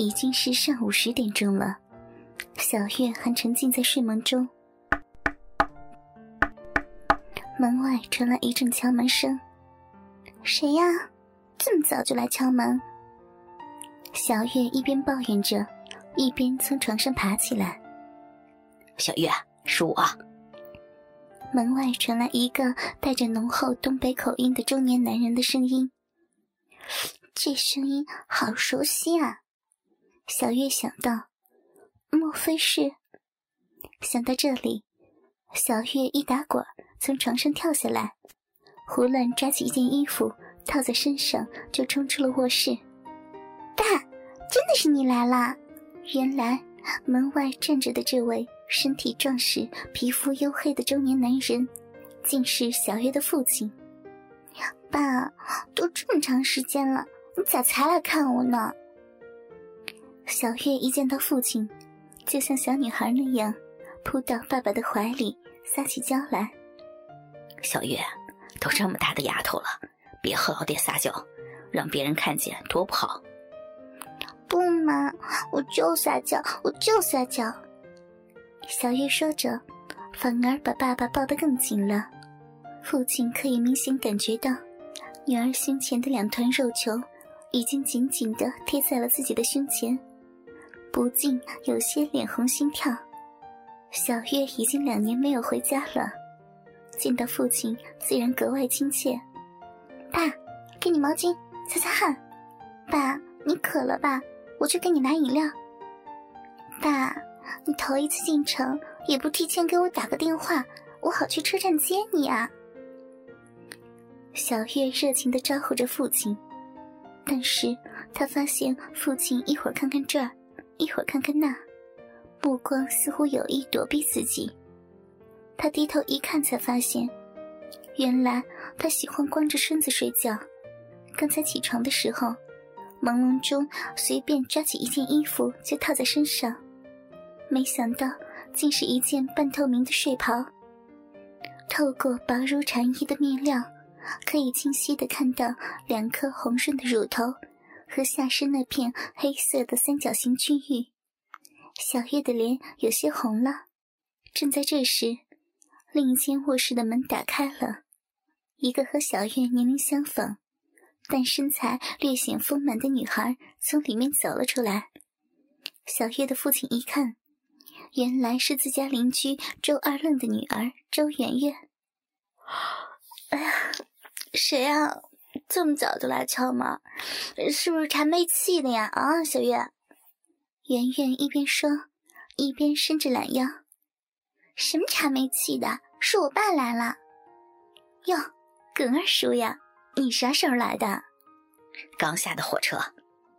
已经是上午十点钟了，小月还沉浸在睡梦中。门外传来一阵敲门声，“谁呀？这么早就来敲门？”小月一边抱怨着，一边从床上爬起来。“小月，是我。”门外传来一个带着浓厚东北口音的中年男人的声音。这声音好熟悉啊！小月想到，莫非是？想到这里，小月一打滚从床上跳下来，胡乱抓起一件衣服套在身上，就冲出了卧室。爸，真的是你来了！原来门外站着的这位身体壮实、皮肤黝黑的中年男人，竟是小月的父亲。爸，都这么长时间了。你咋才来看我呢？小月一见到父亲，就像小女孩那样，扑到爸爸的怀里，撒起娇来。小月，都这么大的丫头了，别和老爹撒娇，让别人看见多不好。不嘛，我就撒娇，我就撒娇。小月说着，反而把爸爸抱得更紧了。父亲可以明显感觉到，女儿胸前的两团肉球。已经紧紧地贴在了自己的胸前，不禁有些脸红心跳。小月已经两年没有回家了，见到父亲自然格外亲切。爸，给你毛巾擦擦汗。爸，你渴了吧？我去给你拿饮料。爸，你头一次进城也不提前给我打个电话，我好去车站接你啊。小月热情地招呼着父亲。但是他发现父亲一会儿看看这儿，一会儿看看那，目光似乎有意躲避自己。他低头一看，才发现，原来他喜欢光着身子睡觉。刚才起床的时候，朦胧中随便抓起一件衣服就套在身上，没想到竟是一件半透明的睡袍。透过薄如蝉衣的面料。可以清晰的看到两颗红润的乳头和下身那片黑色的三角形区域，小月的脸有些红了。正在这时，另一间卧室的门打开了，一个和小月年龄相仿，但身材略显丰满的女孩从里面走了出来。小月的父亲一看，原来是自家邻居周二愣的女儿周圆圆。哎呀！谁呀？这么早就来敲门，是不是馋没气的呀？啊，小月，圆圆一边说，一边伸着懒腰。什么馋没气的？是我爸来了。哟，耿二叔呀，你啥时候来的？刚下的火车。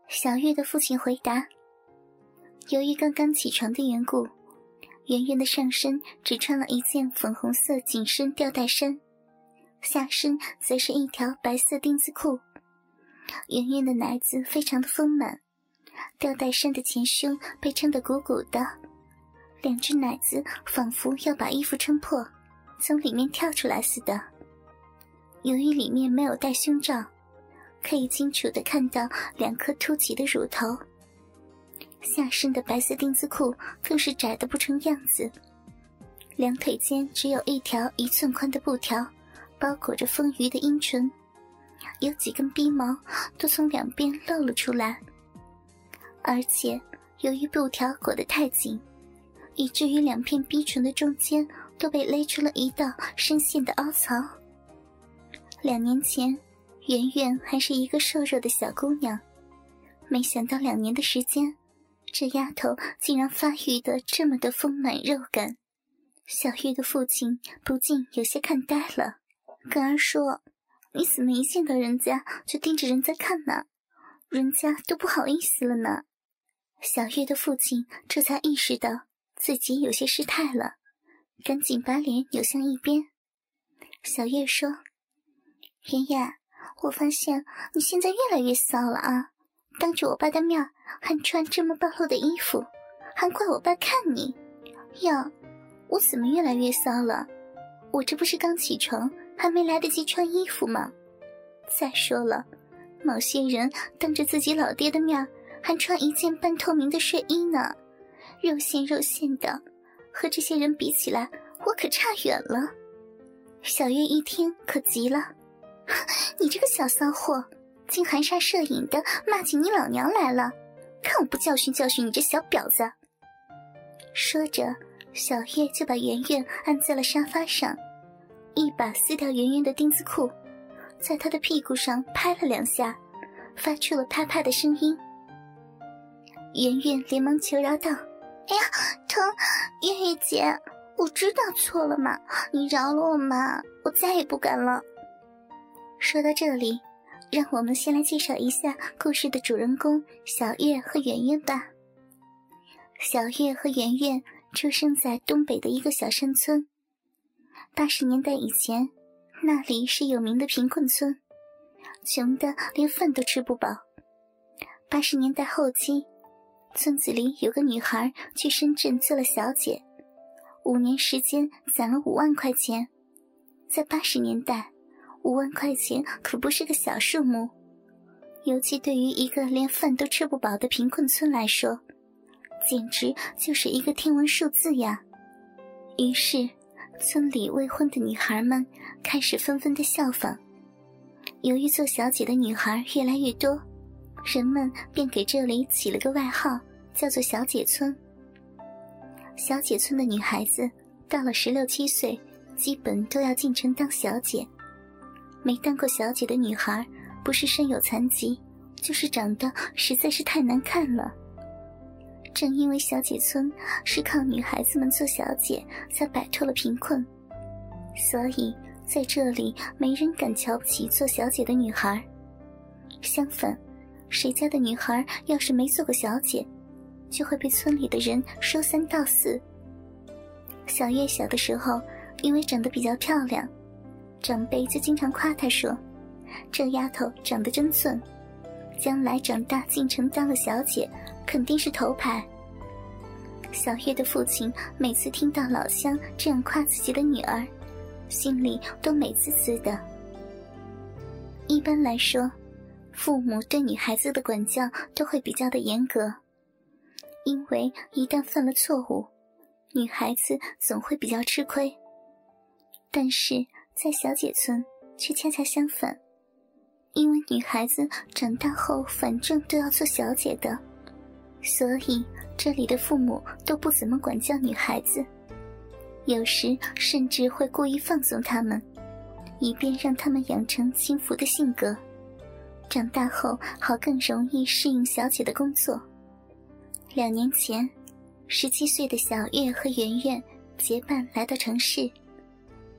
小月的父亲回答。由于刚刚起床的缘故，圆圆的上身只穿了一件粉红色紧身吊带衫。下身则是一条白色丁字裤，圆圆的奶子非常的丰满，吊带衫的前胸被撑得鼓鼓的，两只奶子仿佛要把衣服撑破，从里面跳出来似的。由于里面没有戴胸罩，可以清楚的看到两颗凸起的乳头。下身的白色丁字裤更是窄的不成样子，两腿间只有一条一寸宽的布条。包裹着丰腴的阴唇，有几根鼻毛都从两边露了出来，而且由于布条裹得太紧，以至于两片逼唇的中间都被勒出了一道深陷的凹槽。两年前，圆圆还是一个瘦弱的小姑娘，没想到两年的时间，这丫头竟然发育的这么的丰满肉感，小月的父亲不禁有些看呆了。耿儿说：“你怎么一见到人家就盯着人家看呢？人家都不好意思了呢。”小月的父亲这才意识到自己有些失态了，赶紧把脸扭向一边。小月说：“圆圆，我发现你现在越来越骚了啊！当着我爸的面还穿这么暴露的衣服，还怪我爸看你。哟，我怎么越来越骚了？我这不是刚起床？”还没来得及穿衣服吗？再说了，某些人当着自己老爹的面还穿一件半透明的睡衣呢，肉线肉线的，和这些人比起来，我可差远了。小月一听可急了：“ 你这个小骚货，竟含沙射影的骂起你老娘来了！看我不教训教训你这小婊子！”说着，小月就把圆圆按在了沙发上，一把撕掉圆圆的丁字裤，在她的屁股上拍了两下，发出了啪啪的声音。圆圆连忙求饶道：“哎呀，疼！月月姐，我知道错了嘛，你饶了我嘛，我再也不敢了。”说到这里，让我们先来介绍一下故事的主人公小月和圆圆吧。小月和圆圆出生在东北的一个小山村。八十年代以前，那里是有名的贫困村，穷的连饭都吃不饱。八十年代后期。村子里有个女孩去深圳做了小姐，五年时间攒了五万块钱。在八十年代，五万块钱可不是个小数目，尤其对于一个连饭都吃不饱的贫困村来说，简直就是一个天文数字呀。于是，村里未婚的女孩们开始纷纷的效仿。由于做小姐的女孩越来越多。人们便给这里起了个外号，叫做“小姐村”。小姐村的女孩子到了十六七岁，基本都要进城当小姐。没当过小姐的女孩，不是身有残疾，就是长得实在是太难看了。正因为小姐村是靠女孩子们做小姐才摆脱了贫困，所以在这里没人敢瞧不起做小姐的女孩。相反，谁家的女孩要是没做过小姐，就会被村里的人说三道四。小月小的时候，因为长得比较漂亮，长辈就经常夸她说：“这丫头长得真俊，将来长大进城当了小姐，肯定是头牌。”小月的父亲每次听到老乡这样夸自己的女儿，心里都美滋滋的。一般来说。父母对女孩子的管教都会比较的严格，因为一旦犯了错误，女孩子总会比较吃亏。但是在小姐村却恰恰相反，因为女孩子长大后反正都要做小姐的，所以这里的父母都不怎么管教女孩子，有时甚至会故意放纵她们，以便让她们养成轻浮的性格。长大后好更容易适应小姐的工作。两年前，十七岁的小月和圆圆结伴来到城市，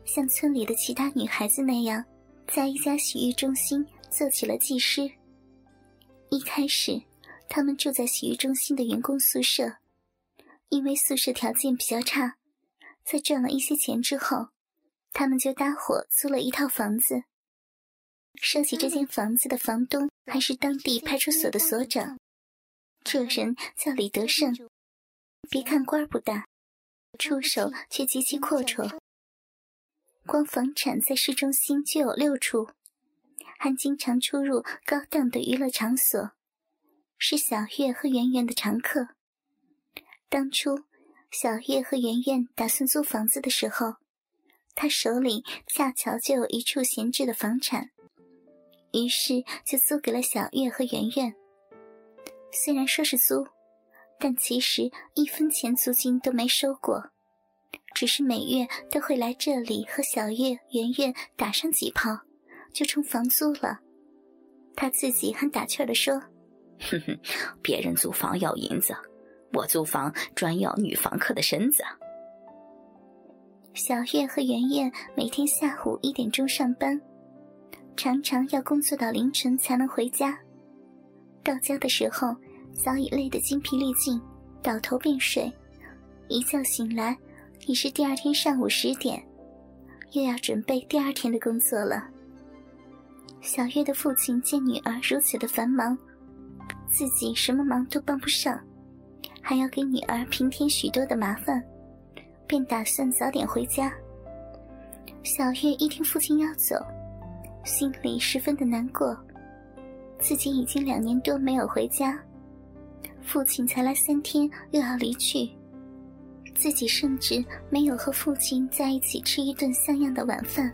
像村里的其他女孩子那样，在一家洗浴中心做起了技师。一开始，他们住在洗浴中心的员工宿舍，因为宿舍条件比较差，在赚了一些钱之后，他们就搭伙租了一套房子。说起这间房子的房东，还是当地派出所的所长，这人叫李德胜。别看官不大，出手却极其阔绰。光房产在市中心就有六处，还经常出入高档的娱乐场所，是小月和圆圆的常客。当初，小月和圆圆打算租房子的时候，他手里恰巧就有一处闲置的房产。于是就租给了小月和圆圆。虽然说是租，但其实一分钱租金都没收过，只是每月都会来这里和小月、圆圆打上几炮，就成房租了。他自己还打趣的说：“哼哼，别人租房要银子，我租房专要女房客的身子。”小月和圆圆每天下午一点钟上班。常常要工作到凌晨才能回家，到家的时候早已累得精疲力尽，倒头便睡。一觉醒来已是第二天上午十点，又要准备第二天的工作了。小月的父亲见女儿如此的繁忙，自己什么忙都帮不上，还要给女儿平添许多的麻烦，便打算早点回家。小月一听父亲要走。心里十分的难过，自己已经两年多没有回家，父亲才来三天又要离去，自己甚至没有和父亲在一起吃一顿像样的晚饭，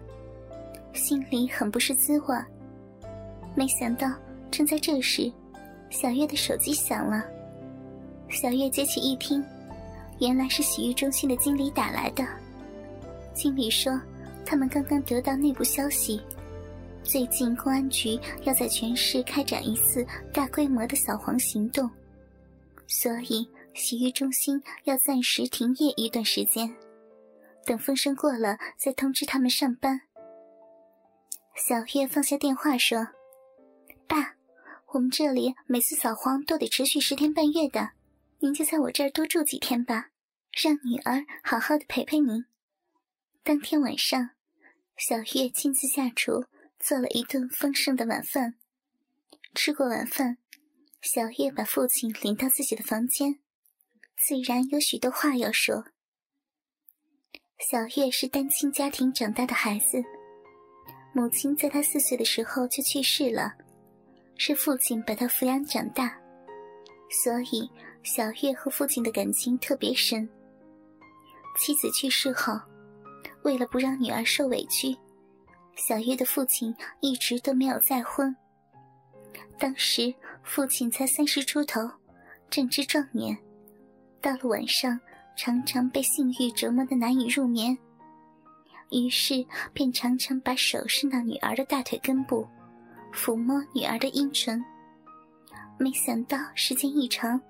心里很不是滋味。没想到，正在这时，小月的手机响了。小月接起一听，原来是洗浴中心的经理打来的。经理说，他们刚刚得到内部消息，最近公安局要在全市开展一次大规模的扫黄行动。所以，洗浴中心要暂时停业一段时间，等风声过了再通知他们上班。小月放下电话说：“，我们这里每次扫黄都得持续十天半月的，您就在我这儿多住几天吧，让女儿好好的陪陪您。”当天晚上，小月亲自下厨做了一顿丰盛的晚饭。吃过晚饭。小月把父亲领到自己的房间，自然有许多话要说。小月是单亲家庭长大的孩子，母亲在她四岁的时候就去世了，是父亲把他抚养长大，所以小月和父亲的感情特别深。妻子去世后，为了不让女儿受委屈，小月的父亲一直都没有再婚。当时父亲才三十出头，正值壮年，到了晚上常常被性欲折磨的难以入眠，于是便常常把手伸到女儿的大腿根部，抚摸女儿的阴唇。没想到时间一长，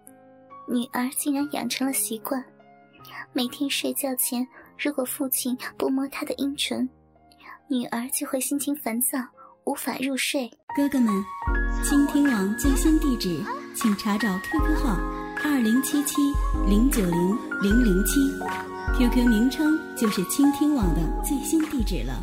女儿竟然养成了习惯，每天睡觉前如果父亲不摸她的阴唇，女儿就会心情烦躁，无法入睡。哥哥们。倾听网最新地址，请查找 QQ 号二零七七零九零零零七，QQ 名称就是倾听网的最新地址了。